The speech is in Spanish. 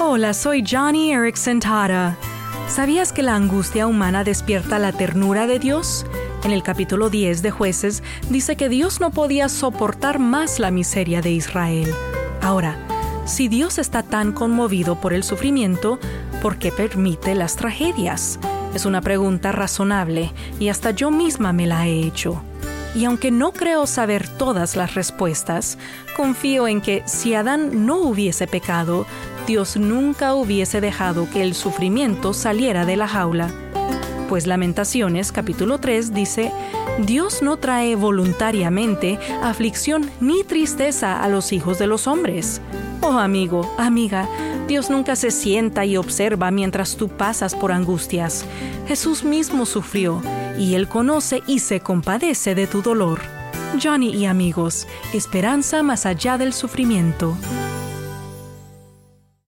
Hola, soy Johnny Erickson Tara. ¿Sabías que la angustia humana despierta la ternura de Dios? En el capítulo 10 de jueces dice que Dios no podía soportar más la miseria de Israel. Ahora, si Dios está tan conmovido por el sufrimiento, ¿por qué permite las tragedias? Es una pregunta razonable y hasta yo misma me la he hecho. Y aunque no creo saber todas las respuestas, confío en que si Adán no hubiese pecado, Dios nunca hubiese dejado que el sufrimiento saliera de la jaula. Pues Lamentaciones capítulo 3 dice, Dios no trae voluntariamente aflicción ni tristeza a los hijos de los hombres. Oh amigo, amiga, Dios nunca se sienta y observa mientras tú pasas por angustias. Jesús mismo sufrió y Él conoce y se compadece de tu dolor. Johnny y amigos, esperanza más allá del sufrimiento.